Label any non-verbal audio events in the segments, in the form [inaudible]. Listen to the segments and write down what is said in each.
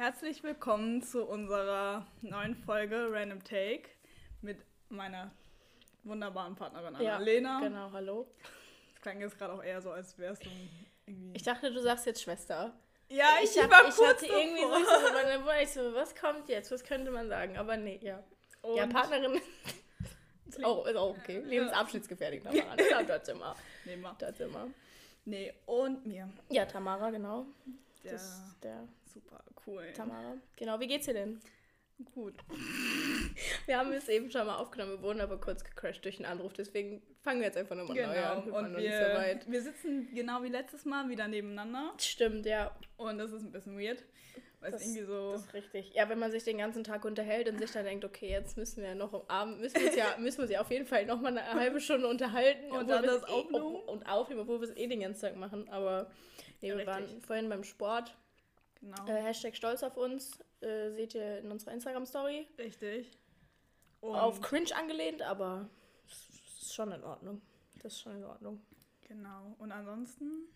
Herzlich willkommen zu unserer neuen Folge Random Take mit meiner wunderbaren Partnerin Annalena. Genau, hallo. Das klang jetzt gerade auch eher so, als wärst du irgendwie. Ich dachte, du sagst jetzt Schwester. Ja, ich, ich, hab, war ich kurz hatte irgendwie so, so, dann war ich so, was kommt jetzt? Was könnte man sagen? Aber nee, ja. ja, Und- Partnerin ist auch, ist auch okay. Lebensabschnittsgefährdet. Aber ja, das immer. Nee, ma- Das immer. nee, und mir. Ja, Tamara, genau. Der, Das ist der super cool. Tamara. Genau, wie geht's dir denn? Gut. [laughs] Wir haben es eben schon mal aufgenommen, wir wurden aber kurz gecrashed durch einen Anruf, deswegen fangen wir jetzt einfach nochmal neu Genau. an. Wir waren Und nicht so wir, wir sitzen genau wie letztes Mal wieder nebeneinander. Stimmt, ja. Und das ist ein bisschen weird. Weil es Das, irgendwie so. das ist richtig. Ja, wenn man sich den ganzen Tag unterhält und sich dann denkt, okay, jetzt müssen wir noch am Abend, müssen wir uns ja, [laughs] müssen wir uns ja auf jeden Fall noch mal eine halbe Stunde unterhalten. Und dann wir das eh, aufnehmen. Und aufnehmen, obwohl wir es eh den ganzen Tag machen. Aber nee, wir Richtig. waren vorhin beim Sport. Genau. Äh, Hashtag stolz auf uns. Äh, seht ihr in unserer Instagram-Story. Richtig. Und Auf cringe angelehnt, aber es ist schon in Ordnung. Das ist schon in Ordnung. Genau. Und ansonsten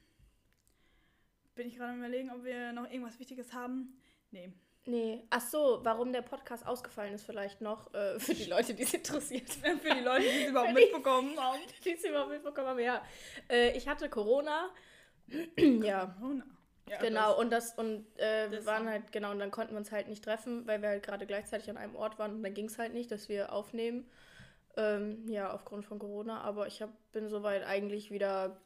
bin ich gerade am überlegen, ob wir noch irgendwas Wichtiges haben. Nee. Nee. Ach so, warum der Podcast ausgefallen ist vielleicht noch äh, [laughs] für die Leute, die es interessiert. [laughs] Für die Leute, die es überhaupt mitbekommen [laughs] haben. die es überhaupt mitbekommen haben. Ja, äh, ich hatte Corona. [clears throat] ja, Corona. Ja, genau. Und das und äh, wir das waren halt genau und dann konnten wir uns halt nicht treffen, weil wir halt gerade gleichzeitig an einem Ort waren und dann ging es halt nicht, dass wir aufnehmen. Ähm, ja, aufgrund von Corona. Aber ich hab, bin soweit eigentlich wieder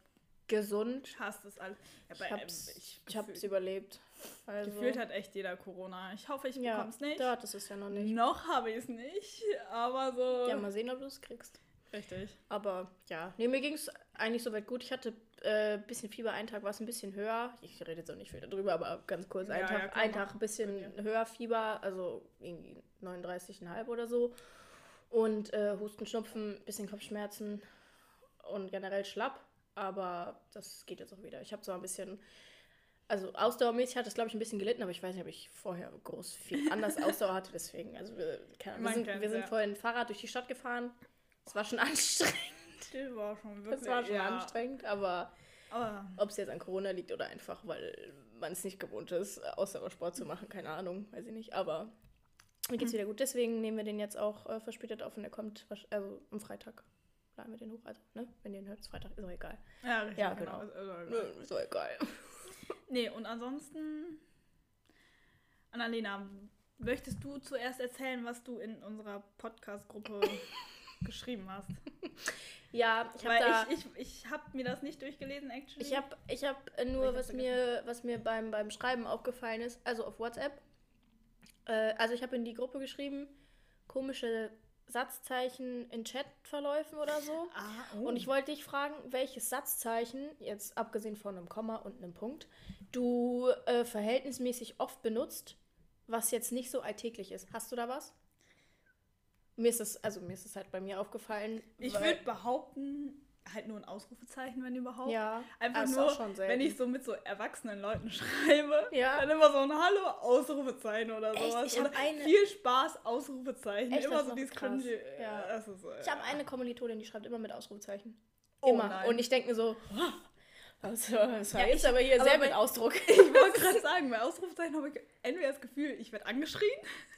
gesund. Ich hasse das alles. Ja, Ich hab's, ähm, ich hab's gefühlt- überlebt. Also, Gefühlt hat echt jeder Corona. Ich hoffe, ich ja, bekomme es nicht. Da, das ist ja noch nicht. Noch habe ich es nicht, aber so. Ja, mal sehen, ob du es kriegst. Richtig. Aber ja, nee, mir ging es eigentlich soweit gut. Ich hatte ein äh, bisschen Fieber, einen Tag war es ein bisschen höher. Ich rede jetzt auch nicht viel darüber, aber ganz kurz. Ein Ja, Tag, ja. Tag ein bisschen höher Fieber, also irgendwie 39,5 oder so. Und äh, Husten, Schnupfen, bisschen Kopfschmerzen und generell schlapp. Aber das geht jetzt auch wieder. Ich habe zwar ein bisschen, also ausdauermäßig hat das, glaube ich, ein bisschen gelitten, aber ich weiß nicht, ob ich vorher groß viel [laughs] anders Ausdauer hatte. Deswegen, also wir, wir sind, wir sind ja. vorhin Fahrrad durch die Stadt gefahren. Es war schon [laughs] anstrengend. Das war schon wirklich. Das war schon ja. anstrengend, aber Aber ob es jetzt an Corona liegt oder einfach, weil man es nicht gewohnt ist, Ausdauersport zu machen, keine Ahnung, weiß ich nicht. Aber mir geht's wieder gut. Deswegen nehmen wir den jetzt auch äh, verspätet auf und der kommt also am Freitag. Laden wir den hoch. Also, ne? Wenn ihr ihn hört, ist Freitag, ist auch egal. ja, richtig. Ja, genau. genau. Ist- ist egal. Nö, ist auch egal. [laughs] Nee, und ansonsten, Annalena, möchtest du zuerst erzählen, was du in unserer Podcast-Gruppe [laughs] geschrieben hast? [laughs] Ja, ich habe da. ich, ich, ich habe mir das nicht durchgelesen, actually. Ich habe ich hab Ich nur, hab's was mir, was mir beim, beim Schreiben aufgefallen ist, also auf WhatsApp. Äh, also ich habe in die Gruppe geschrieben, komische Satzzeichen in Chatverläufen oder so. Ah, oh. Und ich wollte dich fragen, welches Satzzeichen, jetzt abgesehen von einem Komma und einem Punkt, du äh, verhältnismäßig oft benutzt, was jetzt nicht so alltäglich ist. Hast du da was? Mir ist es, also mir ist es halt bei mir aufgefallen. Ich würde behaupten, halt nur ein Ausrufezeichen, wenn überhaupt. ja, Einfach nur, wenn ich so mit so erwachsenen Leuten [laughs] schreibe, Ja. dann immer so ein Hallo, Ausrufezeichen oder Echt? sowas. Ich oder eine- viel Spaß, Ausrufezeichen. Echt? Immer so dieses cringy. Ja. Das ist, äh, Ich habe eine Kommilitonin, die schreibt immer mit Ausrufezeichen. Oh immer. nein. Und ich denke mir so, [laughs] das, das war Ja, jetzt ich- aber hier aber sehr mit Ausdruck. [laughs] Ich wollte gerade sagen, bei Ausrufezeichen habe ich entweder das Gefühl, ich werde angeschrien,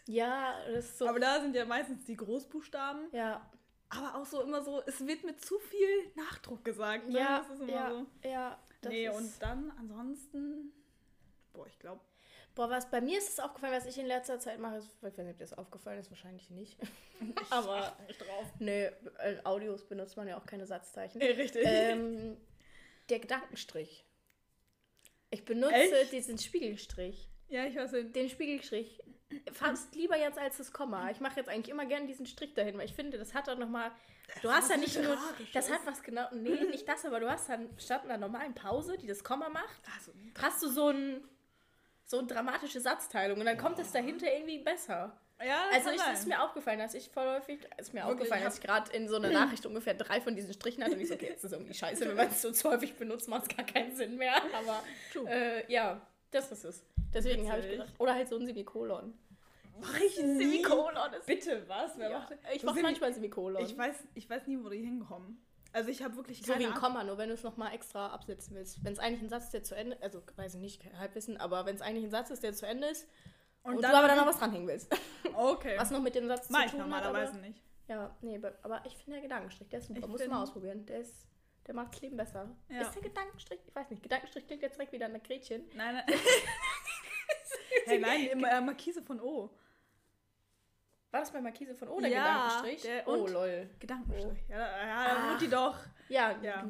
ja, das ist so. aber da sind ja meistens die Großbuchstaben. ja, Aber auch so immer so, es wird mit zu viel Nachdruck gesagt. Ne? ja, das ist immer ja, so. ja. Das Nee, ist, und dann ansonsten, boah, ich glaube, Boah, was bei mir ist es aufgefallen, was ich in letzter Zeit mache, ist, ich weiß nicht, ob dir das aufgefallen ist, wahrscheinlich nicht. [laughs] [laughs] Aber nicht drauf. nee, in Audios benutzt man ja auch keine Satzzeichen. Nee, richtig. ähm, der Gedankenstrich. Ich benutze Echt? diesen Spiegelstrich. ja, ich weiß nicht. Den Spiegelstrich. Fast lieber jetzt als das Komma. Ich mache jetzt eigentlich immer gerne diesen Strich dahin, weil ich finde, das hat auch nochmal. Du hast ja nicht nur. Das hat was genau. Nee, [laughs] nicht das, aber du hast dann statt einer normalen Pause, die das Komma macht, Also, hast du so ein. So eine dramatische Satzteilung und dann kommt es dahinter irgendwie besser. Ja, das Also ich, sein. ist mir aufgefallen, dass ich voll häufig, ist mir Wirklich, aufgefallen, dass ich gerade in so einer Nachricht ungefähr drei von diesen Strichen hatte und ich so, okay, jetzt ist irgendwie scheiße, wenn man es so zu häufig benutzt, macht es gar keinen Sinn mehr. Aber äh, ja, das ist es. Deswegen habe ich gedacht, oder halt so ein Semikolon. Mach ich nie. Semikolon ist Bitte, was? Wer ja, macht Ich So mache manchmal Semikolon. Ich weiß, ich weiß nie, wo die hinkommen. Also ich habe wirklich so keine wie ein. Komma, nur wenn du es nochmal extra absetzen willst. Wenn es eigentlich ein Satz ist, der zu Ende, also weiß ich nicht, Halbwissen, aber wenn es eigentlich ein Satz ist, der zu Ende ist Und, Und du dann- aber dann noch was dranhängen willst. Okay. [laughs] Was noch mit dem Satz Mach zu ich tun hat. normalerweise Aber, nicht. ja, nee, aber- ich finde der Gedankenstrich, der ist super. Ich Muss man find- ausprobieren. Der ist, der macht das Leben besser. Ja. Ist der Gedankenstrich? Ich weiß nicht. Gedankenstrich klingt jetzt direkt wieder an der Gretchen. Nein, nein. [laughs] hey, nein, äh, Markise von O. War das bei Markise von O, der Ja, Gedankenstrich? der- oh, lol. Gedankenstrich. Ja, da- ja, da Ach. wurde die doch Ja, Ja.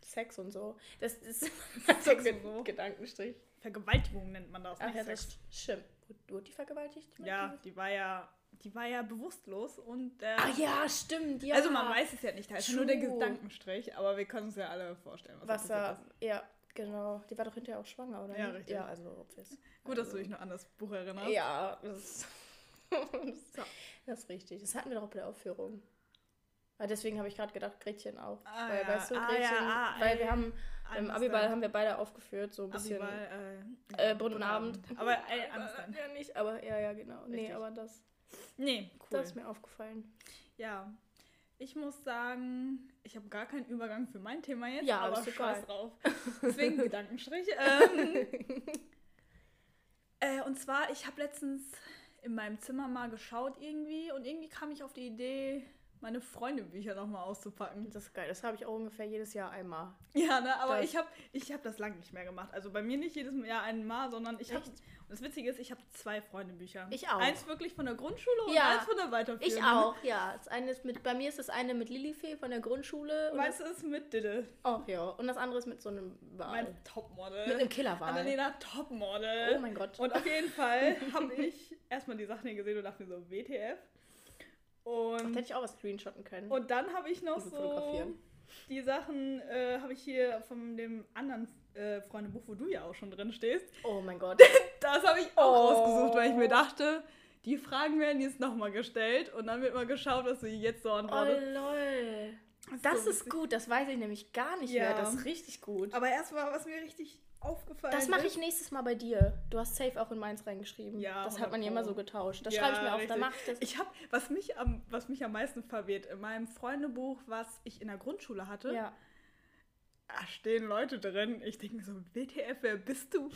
Sex und so. Das ist [laughs] Sex so. Gedankenstrich. Vergewaltigung nennt man das. Ach nicht ja, Sex. das stimmt. Wurde- die vergewaltigt? die Ja, die war ja, die war ja bewusstlos und äh, Ach ja, stimmt. Ja. also man weiß es ja nicht, da ist nur der. Gedankenstrich, aber wir können uns ja alle vorstellen, was, was da er. passiert Ja, genau. Die war doch hinterher auch schwanger, oder? Ja, nicht? richtig. Ja, also obvious. ist. Gut, dass also, du dich noch an das Buch erinnerst. Ja, das, [laughs] das, So. das ist richtig. Das hatten wir doch bei der Aufführung. Weil deswegen habe ich gerade gedacht, Gretchen auch. Ah, weil, ja. weißt du, Ah, Gretchen, ja, ah, weil wir haben im Understand. Abiball haben wir beide aufgeführt, so ein bisschen. Abiball, Äh, bunten Abend. Aber [laughs] ey, understand. Ja, nicht, aber ja, ja, genau. Nee, Richtig. aber das, Nee, cool. das ist mir aufgefallen. Ja, ich muss sagen, ich habe gar keinen Übergang für mein Thema jetzt, Ja, aber scheiß drauf. [laughs] Deswegen Gedankenstrich. [laughs] Ähm, äh, und zwar, ich habe letztens in meinem Zimmer mal geschaut irgendwie und irgendwie kam ich auf die Idee, meine Freundebücher nochmal auszupacken. Das ist geil. Das habe ich auch ungefähr jedes Jahr einmal. Ja, ne, aber Das- ich habe ich hab das lange nicht mehr gemacht. Also bei mir nicht jedes Jahr einmal, sondern ich habe. Das Witzige ist, ich habe zwei Freundebücher. Ich auch. Eins wirklich von der Grundschule und Ja, eins von der Weiterführung. Ich auch, ja. Das eine ist mit, bei mir ist das eine mit Lilifee von der Grundschule. Und Meins ist mit Diddle. oh, ja. Und das andere ist mit so einem Wal. Mein Topmodel. Mit einem Killerwal. Annalena Topmodel. Oh mein Gott. Und auf jeden Fall habe ich erstmal die Sachen hier gesehen und dachte mir so, WTF. Ach, Und, da hätte ich auch was screenshotten können. und dann habe ich noch Also so die Sachen, äh, habe ich hier von dem anderen äh, Freundebuch, wo du ja auch schon drin stehst. oh mein Gott. [laughs] Das habe ich auch Oh. ausgesucht, weil ich mir dachte, die Fragen werden jetzt nochmal gestellt und dann wird mal geschaut, was du jetzt so Oh antwortest. lol. ist Das so ist gut, das weiß ich nämlich gar nicht Ja. mehr. Das ist richtig gut. Aber erstmal, was mir richtig aufgefallen Das mache ich nächstes Mal bei dir. Du hast safe auch in meins reingeschrieben. Ja, das hat man ja 100 immer so getauscht. Das Ja, schreibe ich mir auf, richtig. dann mache ich das. Ich habe, was mich am, was mich am meisten verwirrt, in meinem Freundebuch, was ich in der Grundschule hatte, ja. da stehen Leute drin. Ich denke mir so, WTF, wer bist du?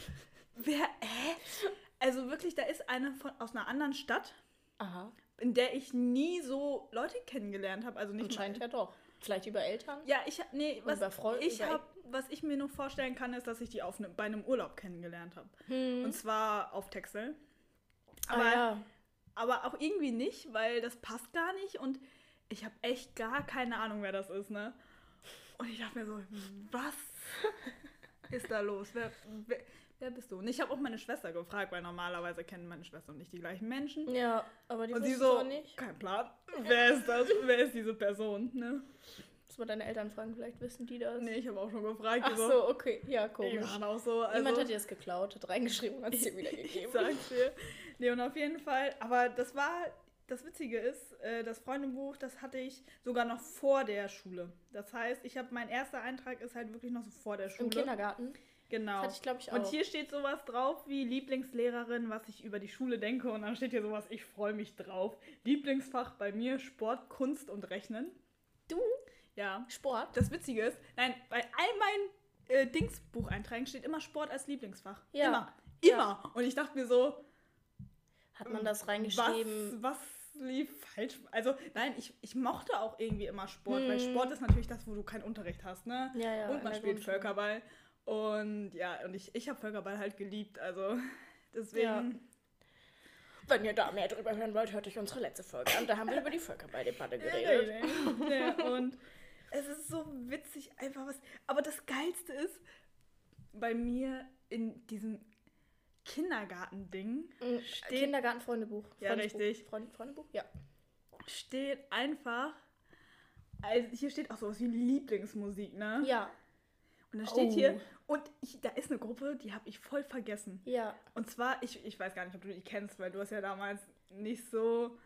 Wer, äh? Also wirklich, da ist eine von, aus einer anderen Stadt, Aha. in der ich nie so Leute kennengelernt habe. Also nicht Anscheinend mal, ja doch. Vielleicht über Eltern? Ja, ich nee, was über Freu- ich über- hab, was ich mir nur vorstellen kann, ist, dass ich die auf ne, bei einem Urlaub kennengelernt habe. Hm. Und zwar auf Texel. Ah, Aber ja. Aber auch irgendwie nicht, weil das passt gar nicht und ich habe echt gar keine Ahnung, wer das ist, ne? Und ich dachte mir so, was [laughs] ist da los? Wer, wer, wer bist du? Und ich habe auch meine Schwester gefragt, weil normalerweise kennen meine Schwester und ich die gleichen Menschen. Ja, aber die und sie so, nicht. kein Plan. Wer ist das? wer ist diese Person? Ne? Muss man deine Eltern fragen, vielleicht wissen die das. Nee, ich habe auch schon gefragt. Ach so, okay. Ja, komisch. auch so. Also, Jemand hat dir das geklaut, hat reingeschrieben und hat es dir wieder [laughs] Ich gegeben. sag's dir. Nee, und auf jeden Fall, aber das war, das Witzige ist, äh, das Freundebuch, das hatte ich sogar noch vor der Schule. Das heißt, ich habe, mein erster Eintrag ist halt wirklich noch so vor der Schule. Im Kindergarten. Genau. Das hatte ich, glaube ich, auch. und hier steht sowas drauf wie Lieblingslehrerin, was ich über die Schule denke. Und dann steht hier sowas, ich freue mich drauf. Lieblingsfach bei mir Sport, Kunst und Rechnen. Du? Ja. Sport? Das Witzige ist, nein, bei all meinen äh, Dingsbucheinträgen steht immer Sport als Lieblingsfach. Ja. Immer. Ja. Immer. Und ich dachte mir so, Hat man das reingeschrieben? was, was lief falsch? Also, nein, ich, ich mochte auch irgendwie immer Sport, weil Hm. Sport ist natürlich das, wo du keinen Unterricht hast, ne? Ja, ja. und man spielt Grundschule. Völkerball. Und ja, und ich, ich habe Völkerball halt geliebt, also [laughs] deswegen. Ja. Wenn ihr da mehr drüber hören wollt, hört euch unsere letzte Folge an. Da haben wir über die Völkerball-Debatte [laughs] geredet. Ja, und es ist so witzig, einfach was. Aber das Geilste ist, bei mir in diesem Kindergarten-Ding Mhm, Steht- Kindergartenfreundebuch. Ja, richtig. Freund, Freundebuch? Ja. steht einfach. Also hier steht auch sowas wie Lieblingsmusik, ne? Ja, Und da steht Oh. hier, und ich, da ist eine Gruppe, die habe ich voll vergessen. ja. Und zwar, ich, ich weiß gar nicht, ob du die kennst, weil du hast ja damals nicht so,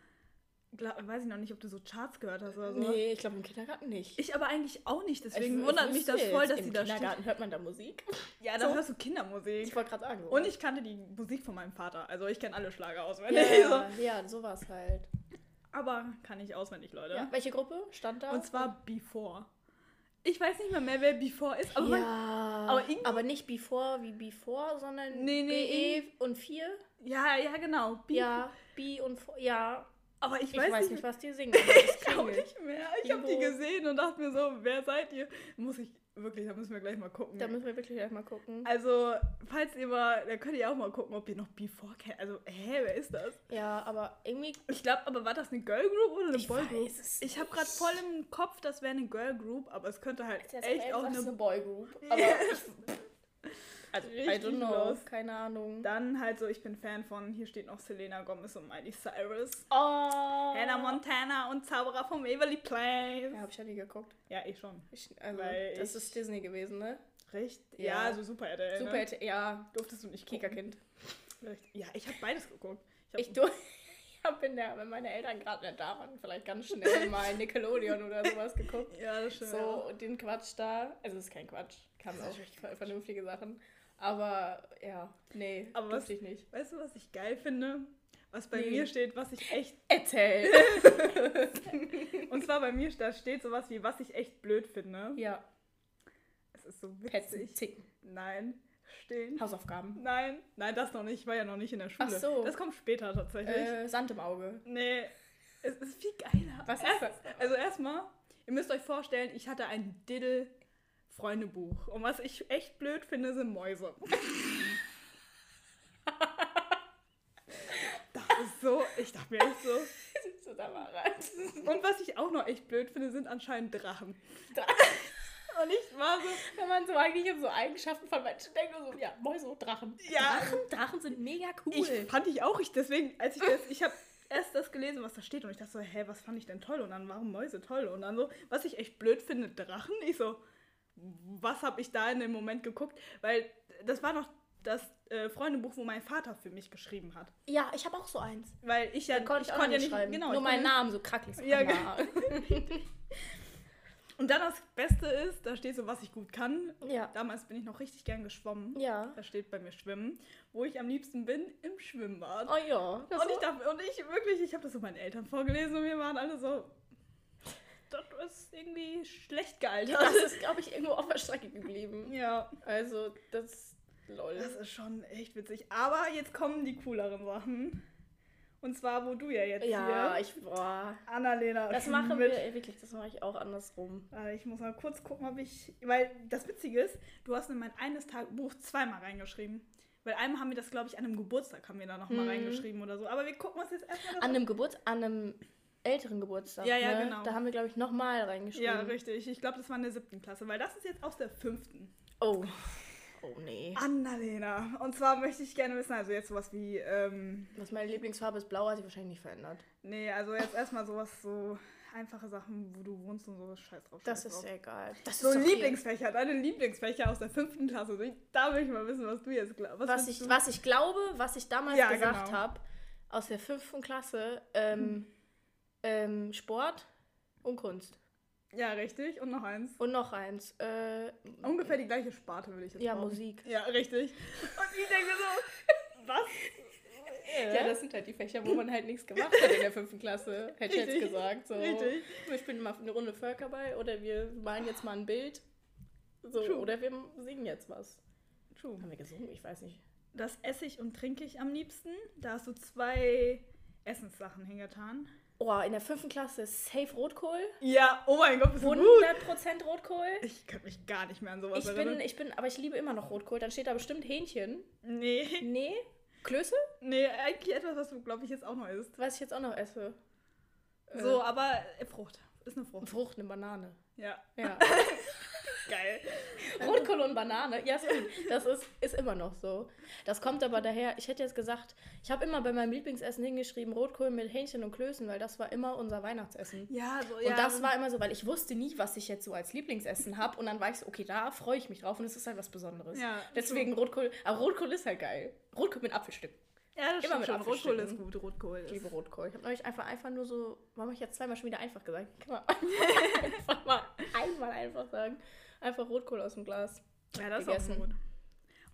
glaub, weiß ich noch nicht, ob du so Charts gehört hast oder so. Nee, ich glaube im Kindergarten nicht. Ich aber eigentlich auch nicht, deswegen Ich wundert mich das voll, dass Im die da steht. Kindergarten hört man da Musik? Ja, da So. hörst du Kindermusik. Ich wollte gerade sagen. Und ich kannte die Musik von meinem Vater. Also ich kenne alle Schlager auswendig. Ja, ja, [laughs] ja, sowas halt. Aber kann ich auswendig, Leute. Ja. Welche Gruppe stand da? Und zwar Before. Ich weiß nicht mehr, mehr wer Before ist, aber ja, man, aber aber, nicht before wie before, sondern Nee, nee, BE und 4. Ja, ja, genau. Bi Ja, Bi und Fo- ja. Aber ich, Ich weiß, weiß nicht, nicht, was die singen. [laughs] ich auch klingelt. nicht mehr. Ich habe die gesehen und dachte mir so, wer seid ihr? Muss ich, wirklich, da müssen wir gleich mal gucken. Da müssen wir wirklich gleich mal gucken. also, falls ihr mal, da könnt ihr auch mal gucken, ob ihr noch Before kennt. Also, hä, wer ist das? Ja, aber irgendwie. Ich glaube, aber war das eine Girl Group oder eine Ich Boy Group? weiß es Ich habe gerade voll im Kopf, das wäre eine Girl Group, aber es könnte halt echt auch eine, eine. Boy Group. Aber [laughs] ich, also, I Richtig don't know. los. Keine Ahnung. Dann halt so, ich bin Fan von, hier steht noch Selena Gomez und Miley Cyrus. Oh. Hannah Montana und Zauberer vom Waverly Place. Ja, hab ich ja nie geguckt. Ja, ich schon. Ich, also, Weil das ich- ist Disney gewesen, ne? Recht? Ja. Ja, so Super RTL. Super, Ne? RTL, ja. Durftest du nicht gucken. Richtig. Ja, ich habe beides geguckt. hab- Ich, du, [laughs] ich hab in der, wenn meine Eltern gerade nicht da waren, vielleicht ganz schnell [laughs] mal Nickelodeon oder sowas geguckt. Ja, das stimmt. So, und den Quatsch da. Also, es ist kein Quatsch. Ist auch vernünftige Sachen. Aber, ja, nee, Aber was- ich nicht. Weißt du, was ich geil finde? Was bei Nee. mir steht, was ich echt. Erzähl! [laughs] Und zwar bei mir da steht sowas wie, was ich echt blöd finde. ja, Es ist so Petzen, witzig. zicken. Nein. Stehen. Hausaufgaben. Nein. Nein, das noch nicht. Ich war ja noch nicht in der Schule. Ach so. Das kommt später tatsächlich. Äh, Sand im Auge. Nee. Es ist viel geiler. Was ist Erst, das? Also erstmal, ihr müsst euch vorstellen, ich hatte ein Diddle-Freundebuch. Und was ich echt blöd finde, sind Mäuse. [laughs] das ist so, ich dachte mir echt so. So, da war. Und was ich auch noch echt blöd finde, sind anscheinend Drachen. Drachen. [laughs] Und ich war so, Wenn man so eigentlich in so Eigenschaften von Menschen denkt, so, ja, Mäuse und Drachen. Ja. Drachen, Drachen sind mega cool. ich fand ich auch, ich deswegen, als ich das, ich habe erst das gelesen, was da steht und ich dachte so, hä, was fand ich denn toll? Und dann waren Mäuse toll und dann so, was ich echt blöd finde, Drachen. Ich so, was habe ich da in dem Moment geguckt? Weil das war noch das äh, Freundebuch, wo mein Vater für mich geschrieben hat. ja, ich habe auch so eins. Weil ich ja, konnte ich, ich konnte ja nicht schreiben. genau, Nur meinen Namen so krackelig. So Ja, Anna. [laughs] Und dann das Beste ist, da steht so, was ich gut kann. ja. Damals bin ich noch richtig gern geschwommen. Ja. Da steht bei mir Schwimmen. Wo ich am liebsten bin, im Schwimmbad. Oh ja. Und ich dachte, und ich wirklich, ich habe das so meinen Eltern vorgelesen und wir waren alle so, das ist irgendwie schlecht gealtert. das ist, glaube ich, irgendwo auf der Strecke geblieben. [laughs] ja, Also, das. Lol. das ist schon echt witzig. Aber jetzt kommen die cooleren Sachen. Und zwar, wo du ja jetzt ja, hier, ich. Boah. Annalena, Das machen wir ey, wirklich, das mache ich auch andersrum. Äh, Ich muss mal kurz gucken, ob ich. Weil das Witzige ist, du hast in mein eines Tagebuch zweimal reingeschrieben. Weil einmal haben wir das, glaube ich, an einem Geburtstag haben wir da nochmal Mhm. reingeschrieben oder so. Aber wir gucken uns jetzt erstmal An einem Geburt, an einem älteren Geburtstag. Ja, ja, ne? genau. Da haben wir, glaube ich, nochmal reingeschrieben. Ja, richtig. Ich glaube, das war in der siebten Klasse, weil das ist jetzt aus der fünften. Oh. Oh nee. Annalena. Und zwar möchte ich gerne wissen, also jetzt sowas wie, ähm, Was meine Lieblingsfarbe ist, blau hat sich wahrscheinlich nicht verändert. nee, also jetzt erstmal sowas so einfache Sachen, wo du wohnst und so, scheiß drauf. Das scheiß ist drauf. egal. Das So hier- Lieblingsfächer, deine Lieblingsfächer aus der fünften Klasse. Da will ich mal wissen, was du jetzt glaubst. Was willst ich, du? was ich glaube, was ich damals Ja, gesagt genau. habe, aus der fünften Klasse, ähm, ähm, Sport und Kunst. Ja, richtig. Und noch eins. Und noch eins. Äh, Ungefähr die gleiche Sparte würde ich jetzt Ja, behaupten. Musik. Ja, richtig. Und ich denke mir so, [laughs] was? Ja, das sind halt die Fächer, wo man halt nichts gemacht hat in der fünften Klasse, hätte ich jetzt gesagt. So. richtig. Wir spielen mal eine Runde Völkerball oder wir malen jetzt mal ein Bild. So, True. oder wir singen jetzt was. True. Haben wir gesungen? Ich weiß nicht. Das esse ich und trinke ich am liebsten. Da hast du zwei Essenssachen hingetan. Oh, in der fünften Klasse safe Rotkohl. Ja, oh mein Gott, bist du gut. 100% Rotkohl. Ich kann mich gar nicht mehr an sowas Ich bin, erinnern. ich bin, aber ich liebe immer noch Rotkohl. Dann steht da bestimmt Hähnchen. Nee, Nee. Klöße? nee, eigentlich etwas, was du, glaube ich, jetzt auch noch isst. Was ich jetzt auch noch esse. Äh, So, aber äh, Frucht. Ist eine Frucht. Frucht, eine Banane. Ja, Ja. [laughs] [laughs] geil. [laughs] Rotkohl und Banane. Ja, ist gut. Das ist, ist immer noch so. Das kommt aber daher, ich hätte jetzt gesagt, ich habe immer bei meinem Lieblingsessen hingeschrieben, Rotkohl mit Hähnchen und Klößen, weil das war immer unser Weihnachtsessen. Ja, so, Und das war immer so, weil ich wusste nie, was ich jetzt so als Lieblingsessen habe. Und dann war ich so, okay, da freue ich mich drauf und es ist halt was Besonderes. Ja, Deswegen Rotkohl, aber Rotkohl ist halt geil. Rotkohl mit Apfelstück. Ja, das immer stimmt mit schon. Rotkohl Apfelstücken. ist gut, Rotkohl Ich liebe Rotkohl. Ich habe neulich einfach, einfach nur so, warum habe ich jetzt zweimal schon wieder einfach gesagt? Kann man [laughs] einfach mal einmal einfach sagen. Einfach Rotkohl aus dem Glas. Ja, das ist gegessen. auch gut.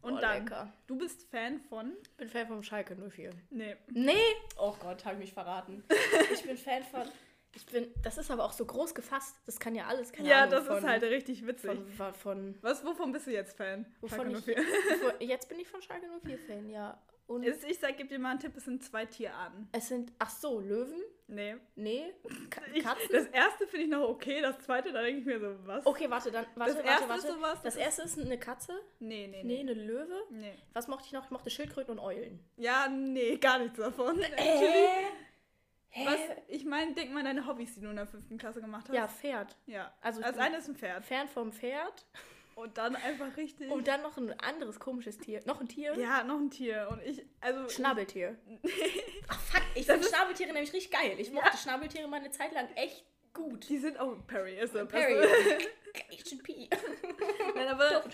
Und Oh, dann, lecker. du bist Fan von? bin Fan vom Schalke 04. Nee. Nee! Oh Gott, habe ich mich verraten. [laughs] Ich bin Fan von. Ich bin. Das ist aber auch so groß gefasst. Das kann ja alles. Keine ja, Ahnung, das von, ist halt richtig witzig. Von, von, von, Was, wovon bist du jetzt Fan? wovon Schalke ich, 04. [laughs] wovon, Jetzt bin ich von Schalke 04 Fan, ja. Und Es- Ich sag, gib dir mal einen Tipp, es sind zwei Tierarten. es sind, ach so, Löwen? Nee. Nee. Ka Ich, Katzen? das erste finde ich noch okay, das zweite, da denke ich mir so, was? Okay, warte, dann, warte, Das warte, erste warte. ist sowas, das das erste ist eine Katze? Nee, nee, Nee, nee. eine Löwe? nee. Was mochte ich noch? Ich mochte Schildkröten und Eulen. Ja, nee, gar nichts davon. Äh? Hä? Was, ich meine, denk mal an deine Hobbys, die du in der fünften Klasse gemacht hast. Ja, Pferd. Ja. Also Also ich eine ist ein Pferd. Fan vom Pferd. Und dann einfach richtig. Und dann noch ein anderes komisches Tier. Noch ein Tier? ja, noch ein Tier. Und ich, also. Schnabeltier. [laughs] Ach fuck, ich finde Schnabeltiere nämlich richtig geil. Ich mochte Schnabeltiere mal eine Zeit lang echt gut. Die sind auch. Perry ist der Perry. Beste. [laughs] H&P. Nein, [laughs] aber.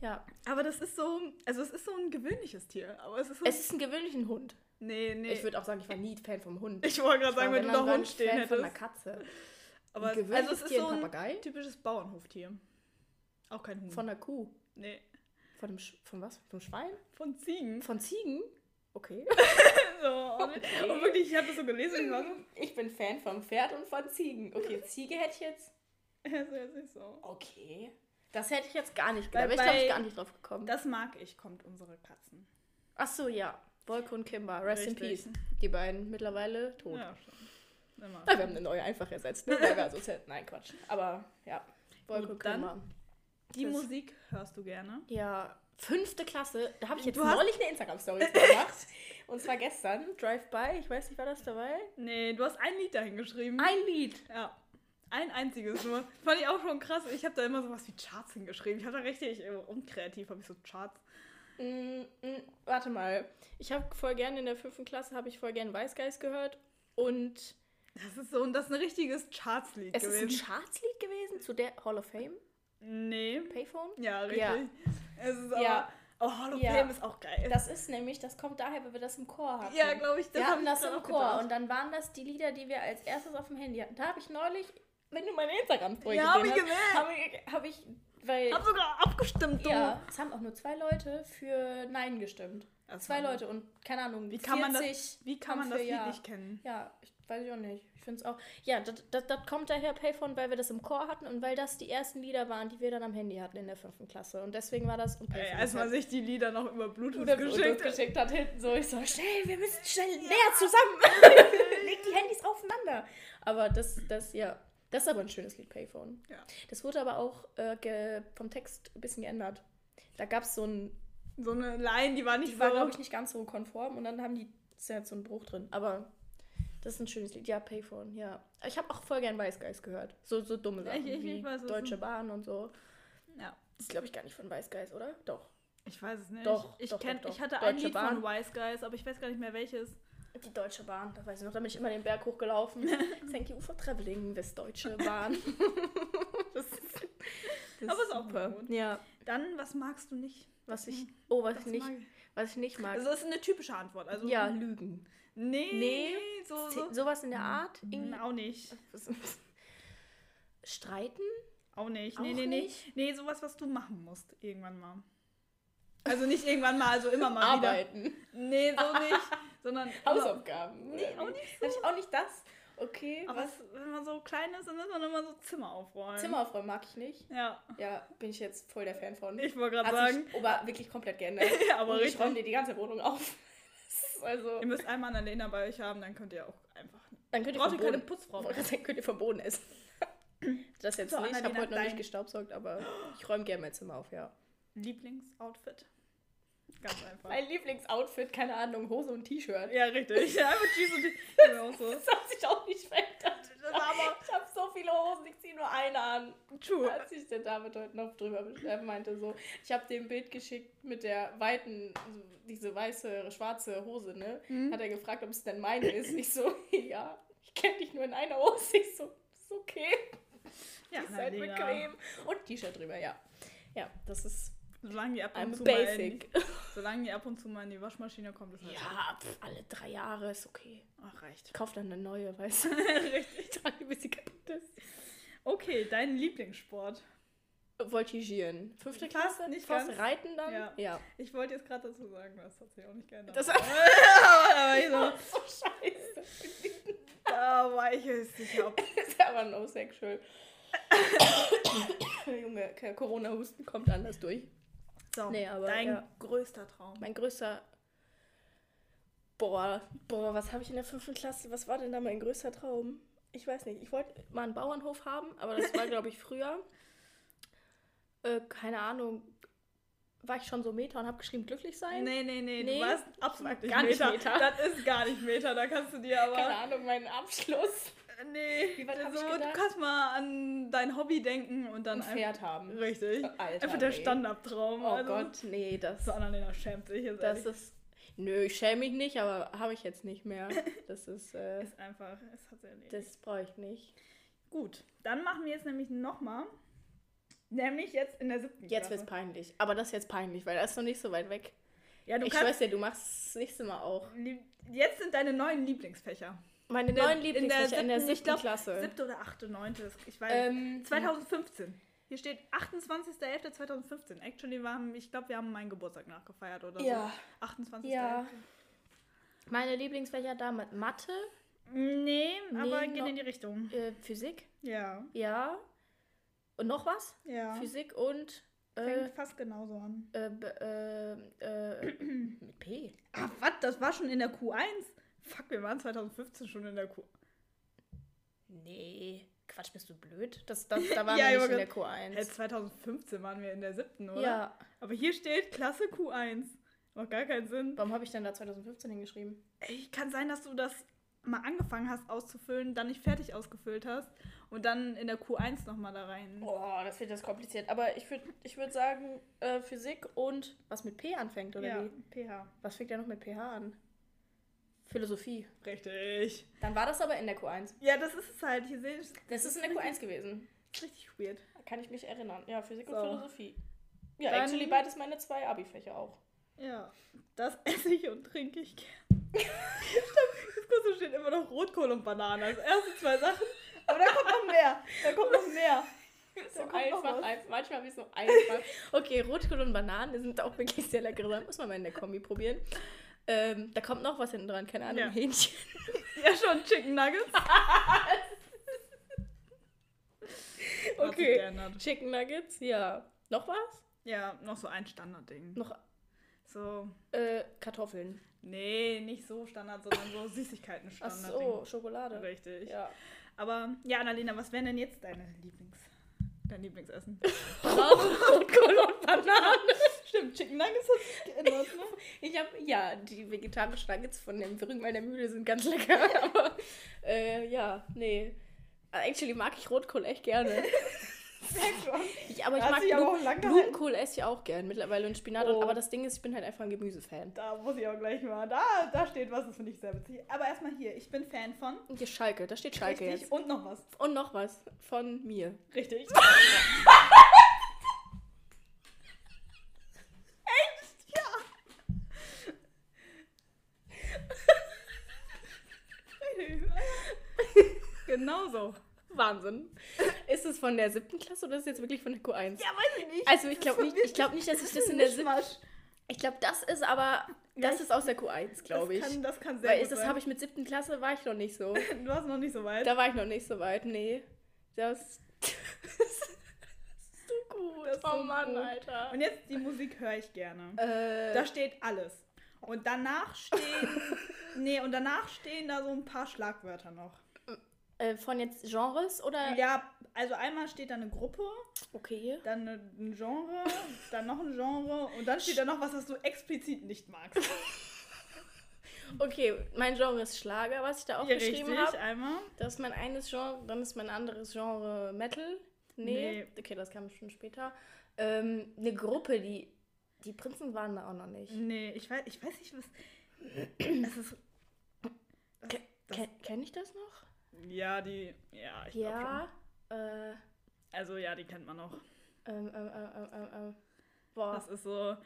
Ja, aber das ist so. Also, es ist so ein gewöhnliches Tier. Aber es ist so. es ist ein gewöhnlicher Hund. nee, nee. Ich würde auch sagen, ich war nie Fan vom Hund. Ich wollte gerade sagen, wenn du dann da Hund ich stehen Fan von einer hättest. Katze. Aber also, es ist so ein Papagei. typisches Bauernhoftier. Auch kein Huhn. Von einer Kuh. nee. Von, dem Sch von was? Vom Schwein? Von Ziegen. Von Ziegen? Okay. [laughs] So, und, und wirklich, ich habe das so gelesen ich. Ich bin Fan vom Pferd und von Ziegen. Okay, Ziege hätte ich jetzt. [laughs] Das ist nicht so. Okay. Das hätte ich jetzt gar nicht Weil gedacht. Da wäre ich, glaube ich, gar nicht drauf gekommen. Das mag ich, kommt unsere Katzen. Ach so, ja. Wolke und Kimber. Rest in Richtig. Peace. Die beiden mittlerweile tot. Ja, schon. Immer. Ah, wir haben eine neue einfach ersetzt. Ne? Weil wir also, nein, Quatsch. Aber ja. Und dann-. Die Das- Musik hörst du gerne. Ja, fünfte Klasse. Da habe ich jetzt Du neulich eine Instagram-Story gemacht. [laughs] Und zwar gestern. Drive-by. Ich weiß nicht, war das dabei? Nee, du hast ein Lied dahin geschrieben. Ein Lied. Ja. Ein einziges nur. Fand ich auch schon krass. Ich habe da immer sowas wie Charts hingeschrieben. Ich habe da richtig äh, unkreativ, habe ich so Charts. Mm, mm, warte mal. Ich habe voll gerne in der fünften Klasse habe ich voll gerne Weißgeist gehört. Und Das ist so, und das ist ein richtiges Chartslied es ist ein gewesen. Chartslied gewesen zu der Hall of Fame. nee. Payphone. Ja, richtig. Ja. Es ist aber. Ja. Oh, Hall of Ja. Fame ist auch geil. Das ist nämlich, das kommt daher, weil wir das im Chor hatten. ja, glaube ich. Das wir hab hatten ich das im Chor gedacht. und dann waren das die Lieder, die wir als erstes auf dem Handy hatten. Da habe ich neulich, wenn du meine Instagram-Story Ja, gesehen ich hast, habe ich, hab ich, weil, hab sogar abgestimmt, du. ja, es haben auch nur zwei Leute für Nein gestimmt. Das Zwei Leute und keine Ahnung, Wie kann man das, 40 wie kann haben man das Lied Ja. nicht kennen? Ja, ich weiß ich auch nicht. Ich finde es auch. Ja, das, kommt daher Payphone, weil wir das im Chor hatten und weil das die ersten Lieder waren, die wir dann am Handy hatten in der fünften Klasse. Und deswegen war das. Ey, als man halt- sich die Lieder noch über Bluetooth oder geschickt geschickt, hat. hinten so, ich so, schnell, wir müssen schnell näher zusammen. [laughs] Leg die Handys aufeinander. Aber das, das, ja, das ist aber ein schönes Lied, Payphone. Ja. Das wurde aber auch äh, vom Text ein bisschen geändert. Da gab es so ein, So eine Line, die war nicht die so. war, glaube ich, nicht ganz so konform und dann haben die, ist ja jetzt so ein Bruch drin. Aber das ist ein schönes Lied. Ja, Payphone, ja. Ich habe auch voll gern Weißgeist gehört. So, so dumme Sachen ich- ich- wie weiß, Deutsche Bahn und so. ja. Das ist, glaube ich, gar nicht von Weißgeist, oder? Doch. Ich weiß es nicht. Doch, ich, doch, kenn, doch, doch. ich hatte ein Deutsche Lied Bahn. von Wise Guys, aber ich weiß gar nicht mehr welches. Die Deutsche Bahn, da weiß ich noch, da bin ich immer den Berg hochgelaufen. [laughs] Thank you for traveling, this Deutsche [laughs] Bahn. [laughs] das, das Aber ist auch super. gut. Ja, Dann, was magst du nicht? was ich, oh, was, ich nicht, mag was ich nicht mag. Also, das ist eine typische Antwort. Also, ja, Lügen. Nee, Nee, so, So, so. sowas in der Art. Irgendwie. Auch nicht. [laughs] Streiten? Auch nicht. Auch Nee, nee, nee. nicht? Nee, sowas, was du machen musst, irgendwann mal. Also nicht irgendwann mal, also immer mal Arbeiten. wieder. Nee, so nicht. Sondern [laughs] Hausaufgaben. Nee, auch nicht Hatte ich auch nicht das. Okay. aber was? wenn man so klein ist, dann muss man immer so Zimmer aufräumen. Zimmer aufräumen mag ich nicht. Ja, Ja, bin ich jetzt voll der Fan von. ich wollte gerade sagen. sich aber wirklich komplett geändert. [laughs] Ja, aber Und ich richtig. räume dir die ganze Wohnung auf. [laughs] Also, Ihr müsst einmal eine Lena bei euch haben, dann könnt ihr auch einfach. dann könnt ihr Braucht ihr keine Putzfrau. [laughs] dann könnt ihr vom Boden essen. [laughs] Das jetzt So, nicht. Ich habe heute noch nicht gestaubsaugt, aber ich räume gerne mein Zimmer auf, ja. Lieblingsoutfit. Ganz einfach. Mein Lieblingsoutfit, keine Ahnung, Hose und T-Shirt. Ja, richtig. Ja, einfach Jeans und so. Das hat sich auch nicht verändert. Das aber- ich habe viele Hosen, ich ziehe nur eine an. True. Als sich der David heute noch drüber beschreiben meinte, so, ich habe dem Bild geschickt mit der weiten, so, diese weiße, schwarze Hose, ne? Mhm. Hat er gefragt, ob es denn meine ist. Ich so, [laughs] ja, ich kenne dich nur in einer Hose. Ich so, ist okay. Ja, Die ist halt bequem. Und T-Shirt drüber, ja. Ja, das ist Solange die ab und I'm zu mal in, basic. solange die ab und zu mal in die Waschmaschine kommt, ist halt Ja, pf, alle drei Jahre ist okay. Ach, reicht. Ich kaufe dann eine neue, weißt [laughs] du? Richtig. Ich trage, bis sie kaputt ist. Okay, dein Lieblingssport. Voltigieren. Fünfte Klasse? nicht Fast ganz. Reiten dann? Ja. ja. Ich wollte jetzt gerade dazu sagen, das hat sich auch nicht geändert. Das [laughs] aber, ich so, so scheiße. da war ich jetzt sicher, ob ist aber no sexual. [coughs] Junge, Corona-Husten kommt anders durch. So, Nee, aber, dein ja. größter Traum. Mein größter. Boah, boah, was habe ich in der fünften Klasse? Was war denn da mein größter Traum? Ich weiß nicht. Ich wollte mal einen Bauernhof haben, aber das war, [laughs] glaube ich, früher. Äh, keine Ahnung. War ich schon so Meter und habe geschrieben, glücklich sein? Nee, nee, nee, Nee, du warst absolut nicht gar nicht Meter. Meter. Das ist gar nicht Meter, da kannst du dir [laughs] Keine aber... Ahnung, mein Abschluss. Nee, Wie weit so, du kannst mal an dein Hobby denken und dann Ein Pferd haben. einfach... Richtig. Alter, einfach der nee. Standardtraum. Oh also, Gott, nee, das, So, Annalena schämt sich jetzt das ehrlich. ist. Nö, ich schäme mich nicht, aber habe ich jetzt nicht mehr. [laughs] Das ist. Äh, ist einfach, es hat erledigt. das brauche ich nicht. Gut, dann machen wir jetzt nämlich nochmal. Nämlich jetzt in der siebten Jetzt Klasse. wird's peinlich. Aber das ist jetzt peinlich, weil das ist noch nicht so weit weg. Ja, du ich kannst... weiß ja, du machst das nächste Mal auch. Jetzt sind deine neuen Lieblingsfächer. Meine In neuen Lieblingsfächer in der siebten- ich siebten glaub, Klasse. Siebte oder achte, neunte, ich weiß. Ähm, 2015. Hier steht 28.11.2015. Actually, wir haben, ich glaube, wir haben meinen Geburtstag nachgefeiert oder Ja. so. 28.11. Ja. Meine Lieblingsfächer damit Mathe, Nee, aber Nee, noch- in die Richtung. äh, Physik, Ja, ja. Und noch was? ja. Physik und äh, Fängt fast genauso an. äh, äh, äh, [clears throat] mit P. Ah, was? Das war schon in der Q1? Fuck, wir waren 2015 schon in der Q. Nee, Quatsch, bist du blöd? Das, das, da [laughs] waren Ja, wir nicht in der Q1. Hey, 2015 waren wir in der siebten, oder? Ja. Aber hier steht Klasse Q1. Macht gar keinen Sinn. Warum habe ich denn da 2015 hingeschrieben? Ey, kann sein, dass du das mal angefangen hast auszufüllen, dann nicht fertig ausgefüllt hast und dann in der Q1 nochmal da rein. Boah, das wird jetzt kompliziert. Aber ich würde ich würd sagen, äh, Physik und was mit P anfängt, oder ja, wie? PH. Was fängt ja noch mit PH an? Philosophie. Richtig. Dann war das aber in der Q1. Ja, das ist es halt. Hier sehe ich Das ist in der Q1 gewesen. richtig weird. Kann ich mich erinnern. Ja, Physik und So. Philosophie. Ja, Dann- actually beides meine zwei Abi-Fächer auch. Ja, das esse ich und trinke ich gern. [laughs] Stimmt, das Kurse steht immer noch Rotkohl und Banane. Also erste zwei Sachen. Aber da kommt noch mehr. Da kommt noch mehr. [laughs] So noch einfach, einfach. Manchmal habe ich so einfach. Okay, Rotkohl und Bananen sind auch wirklich sehr lecker. Muss man mal in der Kombi probieren. Ähm, da kommt noch was hinten dran, keine Ahnung, Ja. Hähnchen. Ja, schon Chicken Nuggets. [laughs] Okay. Chicken Nuggets, ja. Noch was? Ja, noch so ein Standardding. Noch So, äh, Kartoffeln. nee, nicht so Standard, sondern so [laughs] Ach Süßigkeiten-Standard. so, Schokolade. Richtig. Ja. Aber ja, Annalena, was wären denn jetzt deine Lieblings... Dein Lieblingsessen? Rotkohl und Bananen. Stimmt, Chicken Nuggets hat sich geändert, ne? [laughs] Ich habe, ja, die vegetarischen Nuggets von dem Rügen der Mühle sind ganz lecker, [laughs] aber äh, ja, nee. Actually mag ich Rotkohl echt gerne. [laughs] Ich, aber ich mag sich aber Blu auch lang gehalten. Blumenkohl esse ich auch gern mittlerweile und Spinat. Oh. Und, aber das Ding ist, ich bin halt einfach ein Gemüsefan. Da muss ich auch gleich mal. Da, da steht was, das finde ich sehr witzig. Aber erstmal hier, ich bin Fan von. Hier Schalke, da steht Schalke Richtig. jetzt. Und noch was. Und noch was von mir. Richtig. Echt? Ja. Genau so. Wahnsinn. Ist es von der siebten Klasse oder ist es jetzt wirklich von der Q1? Ja, weiß ich nicht. Also ich glaube nicht, ich glaube nicht, dass ich das in der siebten. Ich glaube, das ist aber, das ist aus der Q1, glaube ich. Das kann, das kann sehr Weil gut das habe ich mit siebten Klasse war ich noch nicht so. [laughs] Du warst noch nicht so weit. Da war ich noch nicht so weit, nee. Das, [laughs] das ist so gut. Das oh Mann, gut. Alter. Und jetzt die Musik höre ich gerne. Äh, Da steht alles. Und danach [laughs] stehen. nee, und danach stehen da so ein paar Schlagwörter noch. Äh, von jetzt Genres oder? Ja, also einmal steht da eine Gruppe, Okay. dann ein Genre, dann noch ein Genre und dann steht da noch was, was du explizit nicht magst. [laughs] Okay, mein Genre ist Schlager, was ich da auch Ja, geschrieben habe. einmal. Das ist mein eines Genre, dann ist mein anderes Genre Metal. Nee. Okay, das kam schon später. Ähm, eine Gruppe, die. Die Prinzen waren da auch noch nicht. Nee, ich weiß, ich weiß nicht, was. [clears throat] Das ist. Das, das, Ken, Kenn ich das noch? Ja, die. Ja, ich Ja. Äh, schon. Also, ja, die kennt man noch. ähm, ähm, ähm, ähm, ähm, ähm. Boah. Das ist so.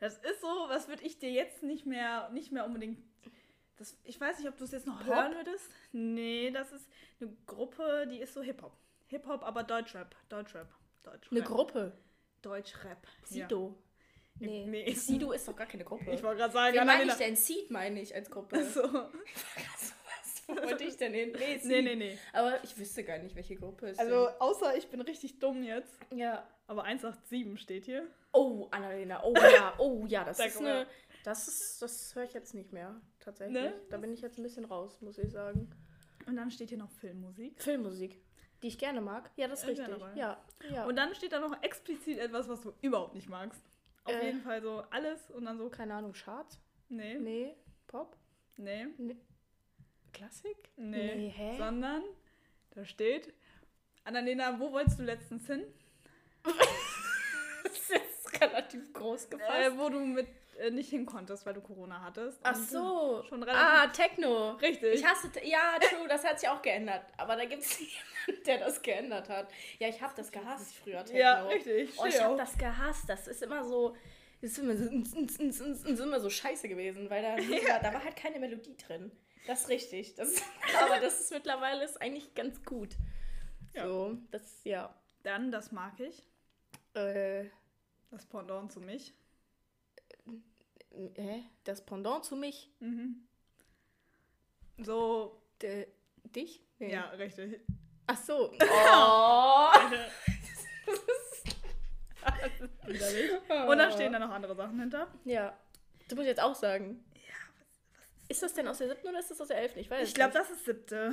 Das ist so, was würde ich dir jetzt nicht mehr, nicht mehr unbedingt. Das, ich weiß nicht, ob du es jetzt noch Pop? hören würdest. Nee, das ist eine Gruppe, die ist so Hip-Hop. Hip-Hop, aber Deutschrap. Deutschrap. Deutschrap. Eine Gruppe. Deutschrap. Sido. Ja. Nee. Nee. Sido ist doch gar keine Gruppe. Ich wollte gerade sagen, Wen meine ich denn? Seed meine ich als Gruppe. So. [laughs] [laughs] wollte ich denn hin? Nee, Nee, nee, nee. Aber ich wüsste gar nicht, welche Gruppe es Also, außer ich bin richtig dumm jetzt. denn. Ja. Aber 187 steht hier. Oh, Annalena. Oh [laughs] ja, oh ja, das ist eine. Das ist, das höre ich jetzt nicht mehr. Tatsächlich. Ne? Da bin ich jetzt ein bisschen raus, muss ich sagen. Und dann steht hier noch Filmmusik. Filmmusik, die ich gerne mag. Ja, das ist Ja, richtig. Ja, ja. Und dann steht da noch explizit etwas, was du überhaupt nicht magst. Auf Äh. jeden Fall so alles und dann so, keine Ahnung, Charts? nee, Nee. Pop? nee, Klassik? nee. Nee, hä? Sondern, da steht, Annalena, wo wolltest du letztens hin? [laughs] Das ist jetzt relativ groß gefasst. Äh, wo du mit äh, nicht hin konntest, weil du Corona hattest. Ach so. Schon relativ. Ah, Techno. Richtig. Ich hasse, ja, true, das hat sich auch geändert. Aber da gibt es jemanden, [laughs] der das geändert hat. Ja, ich habe das gehasst früher, Techno. ja, richtig. Oh, ich habe das gehasst. Das ist immer so, das ist immer so, [laughs] ist immer so scheiße gewesen, weil da, da war halt keine Melodie drin. Das ist richtig. Das [laughs] aber das ist mittlerweile ist eigentlich ganz gut. Ja. So, das, ja. Dann, das mag ich. Äh, Das Pendant zu mich. hä? Das Pendant zu mich. Mhm. So, D dich? Nee. ja, richtig. Ach so. [laughs] Oh. [laughs] Und dann stehen da noch andere Sachen hinter. Ja. Du musst jetzt auch sagen. Ist das denn aus der siebten oder ist das aus der elften? Ich weiß Ich glaube, das ist siebte.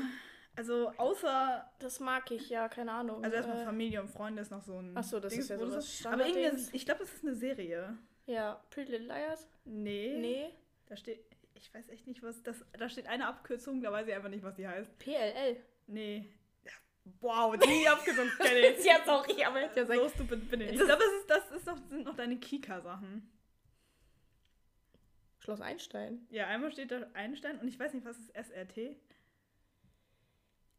Also außer, Das mag ich, ja, keine Ahnung. also erstmal Äh, Familie und Freunde ist noch so ein. Ach so, das ist ja wo sowas Aber irgendwie, ist- ich glaube, das ist eine Serie. Ja, Pretty Little Liars? Nee. Nee. Da steht, ich weiß echt nicht, was das, da steht eine Abkürzung, da weiß ich einfach nicht, was die heißt. PLL. Nee. Wow, die Abkürzung kenne [laughs] ich. Ja, sorry, aber hätte ja So stupid bin ich. Ich glaube, das, ist, das ist noch, sind noch deine Kika-Sachen. Schloss Einstein. Ja, einmal steht da Einstein und ich weiß nicht, was ist SRT?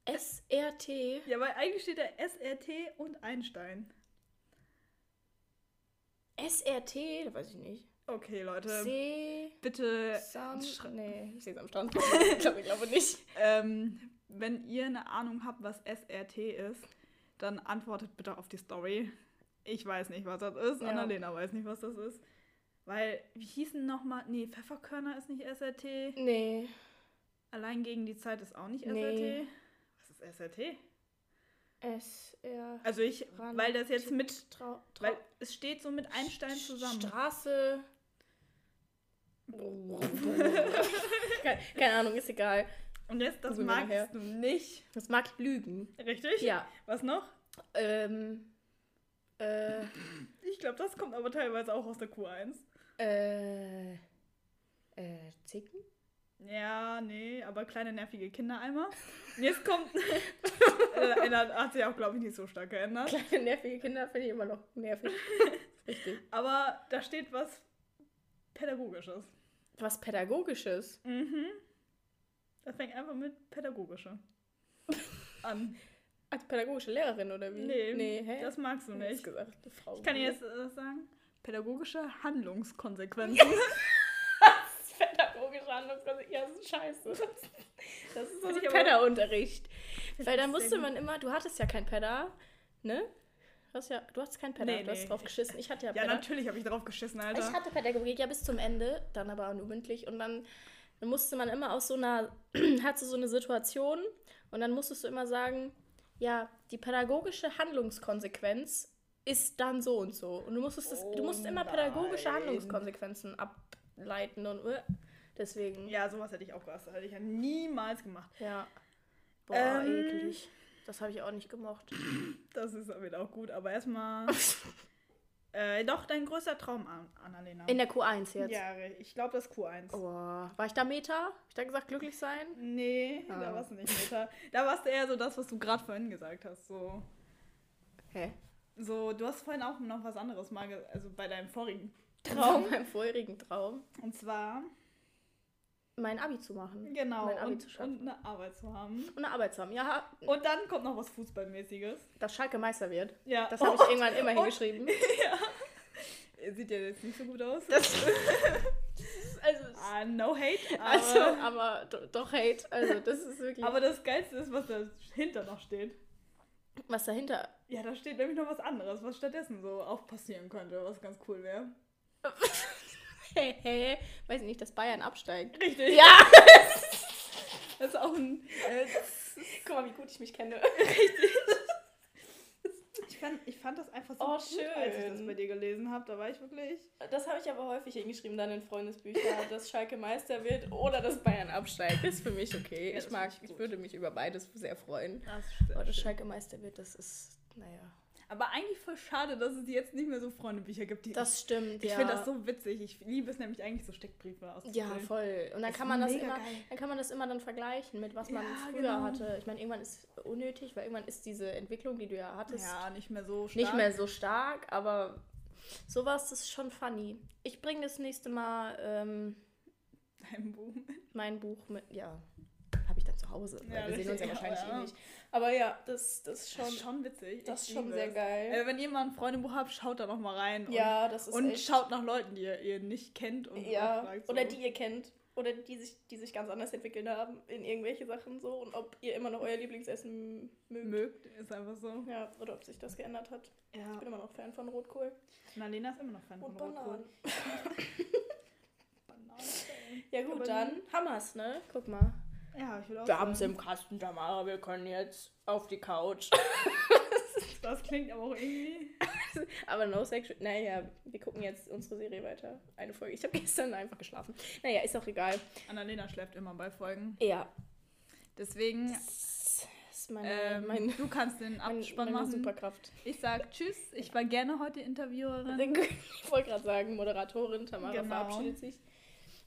SRT. Ja, weil eigentlich steht da SRT und Einstein. SRT, weiß ich nicht. Okay, Leute. See. Bitte, Sam. Nee, ich [laughs] glaube, ich glaube nicht. ähm, wenn ihr eine Ahnung habt, was SRT ist, dann antwortet bitte auf die Story. Ich weiß nicht, was das ist. Ja. Annalena weiß nicht, was das ist. Weil, wie hießen nochmal? Nee, Pfefferkörner ist nicht SRT. Nee. Allein gegen die Zeit ist auch nicht Nee. SRT. Was ist SRT? SR. Also ich, Ran- weil das jetzt mit, Trau, trau, weil es steht so mit Einstein zusammen. Straße. [laughs] keine, keine Ahnung, ist egal. Und jetzt, das Googeln wir nachher. magst du nicht. Das mag ich lügen. Richtig? Ja. Was noch? Ähm. Äh. Ich glaube, das kommt aber teilweise auch aus der Q1. Äh. Äh. Zicken? Ja, nee, aber kleine nervige Kindereimer. Und jetzt kommt. [laughs] äh, hat sich auch, glaube ich, nicht so stark geändert. Kleine nervige Kinder finde ich immer noch nervig. [laughs] Richtig. Aber da steht was Pädagogisches. Was Pädagogisches. Mhm. Das fängt einfach mit Pädagogische [laughs] an. Als pädagogische Lehrerin oder wie? Nee, nee hä? das magst du nicht. gesagt, eine Frau. Ich kann dir jetzt äh, sagen, pädagogische Handlungskonsequenzen. [laughs] pädagogische Handlungskonsequenzen. Ja, das ist scheiße. Das ist so Finde ein ich aber- Päda-Unterricht. Weil dann ist musste man immer, du hattest ja kein Päda, ne? Du hast ja, du hast kein Päda, Nee, du hast nee. drauf geschissen. Ich hatte ja ja, Päda. natürlich habe ich drauf geschissen, Alter. Ich hatte Pädagogik ja bis zum Ende, dann aber nur mündlich. Und dann, dann musste man immer aus so einer, [clears throat] hatte so eine Situation und dann musstest du immer sagen, ja, die pädagogische Handlungskonsequenz ist dann so und so. Und du musstest das, du musst Oh immer pädagogische nein. Handlungskonsequenzen ableiten und äh, deswegen. ja, sowas hätte ich auch gehasst. Das hätte ich ja niemals gemacht. Ja. Boah, Ähm. eklig. Das habe ich auch nicht gemocht. Das ist aber wieder auch gut. Aber erstmal. [laughs] äh, doch, dein größter Traum, An- Annalena. In der Q1 jetzt. Ja, ich glaube, das ist Q1. Oh, war ich da Meta? Hab ich da gesagt, glücklich sein? Nee, Ah. da warst du nicht Meta. Da warst du eher so das, was du gerade vorhin gesagt hast. So, Hä? So, du hast vorhin auch noch was anderes mal, ge- also bei deinem vorigen Traum, [laughs] Traum. meinem vorherigen Traum. Und zwar, mein Abi zu machen. genau, Mein Abi und, zu schaffen. und eine Arbeit zu haben. Und eine Arbeit zu haben. Ja, Und dann kommt noch was Fußballmäßiges. dass Schalke Meister wird. Ja. Das habe ich [laughs] irgendwann immer hingeschrieben. [laughs] Sieht ja jetzt nicht so gut aus. Das, also, ah, no hate. Aber, also, aber do- doch Hate. Also, das ist wirklich. aber das Geilste ist, was dahinter noch steht. Was dahinter. Ja, da steht nämlich noch was anderes, was stattdessen so auch passieren könnte, was ganz cool wäre. [laughs] Hey, hey, weiß nicht, dass Bayern absteigt. Richtig. Ja! [laughs] Das ist auch ein. Äh, Guck mal, wie gut ich mich kenne. [laughs] ich, fand, ich fand das einfach so Oh, gut, als ich das schön. bei dir gelesen habe. Da war ich wirklich. Das habe ich aber häufig hingeschrieben dann in Freundesbücher, [laughs] dass Schalke Meister wird oder dass Bayern absteigt. Ist für mich okay. Ja, ich mag, ich würde mich über beides sehr freuen. Das Aber dass Schalke Meister wird, das ist, naja. Aber eigentlich voll schade, dass es jetzt nicht mehr so Freundebücher gibt. Die Das stimmt, ich ja. finde das so witzig. Ich liebe es nämlich eigentlich so Steckbriefe aus. Ja, voll. Und dann Ist kann man das immer, geil. dann kann man das immer dann vergleichen mit was man Ja, früher genau. hatte. Ich meine, irgendwann ist unnötig, weil irgendwann ist diese Entwicklung, die du ja hattest, Ja, nicht mehr so stark. nicht mehr so stark, aber sowas ist schon funny. Ich bringe das nächste Mal ähm, Dein Buch. mein Buch mit, ja, ich dann zu Hause, Ja, wir sehen uns ja [laughs] wahrscheinlich ja. eh nicht. Aber ja, das, das ist Das schon, ist schon witzig. das ist Ich schon sehr es. geil. Äh, wenn ihr mal ein Freundebuch habt, schaut da noch mal rein. ja, das ist Und, und echt, schaut nach Leuten, die ihr, ihr nicht kennt. Und ja, fragt so. oder die ihr kennt. Oder die sich, die sich ganz anders entwickelt haben in irgendwelche Sachen so und ob ihr immer noch euer Lieblingsessen mögt. mögt. Ist einfach so. Ja, oder ob sich das geändert hat. Ich Ja. bin immer noch Fan von Rotkohl. Annalena ist immer noch Fan Und von Rotkohl. Bananen. [laughs] Bananen. Ja gut, Aber dann Hammers, ne? Guck mal. Ja, ich will auch Wir haben es im Kasten, Tamara, wir können jetzt auf die Couch. [laughs] Das klingt aber auch irgendwie. [laughs] Aber no sexual. Naja, wir gucken jetzt unsere Serie weiter. Eine Folge. Ich habe gestern einfach geschlafen. Naja, ist auch egal. Annalena schläft immer bei Folgen. Ja. Deswegen, Das ist meine, ähm, mein, du kannst den [laughs] Abspann meine machen. Superkraft. Ich sag Tschüss. Ich war gerne heute Interviewerin. Ich wollte gerade sagen, Moderatorin Tamara Genau. verabschiedet sich.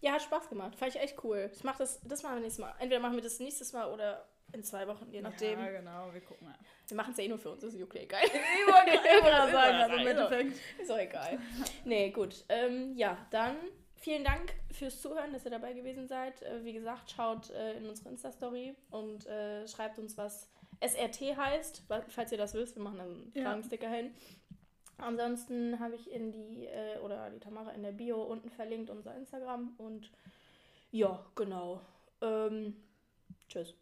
Ja, hat Spaß gemacht. Fand ich echt cool. Ich mach das, das machen wir nächstes Mal. Entweder machen wir das nächstes Mal oder in zwei Wochen, je nachdem. Ja, genau. Wir gucken mal. Wir machen es ja eh nur für uns, das ist okay, geil. Ich wollte [laughs] gerade sagen, also im doch- Endeffekt. Ist auch egal. Nee, gut. Ähm, ja, dann vielen Dank fürs Zuhören, dass ihr dabei gewesen seid. Äh, wie gesagt, schaut äh, in unsere Insta-Story und äh, schreibt uns, was SRT heißt, falls ihr das wisst. Wir machen dann einen Ja. Fragensticker hin. Ansonsten habe ich in die, äh, oder die Tamara in der Bio unten verlinkt, unser Instagram. Und ja, genau. Ähm, tschüss.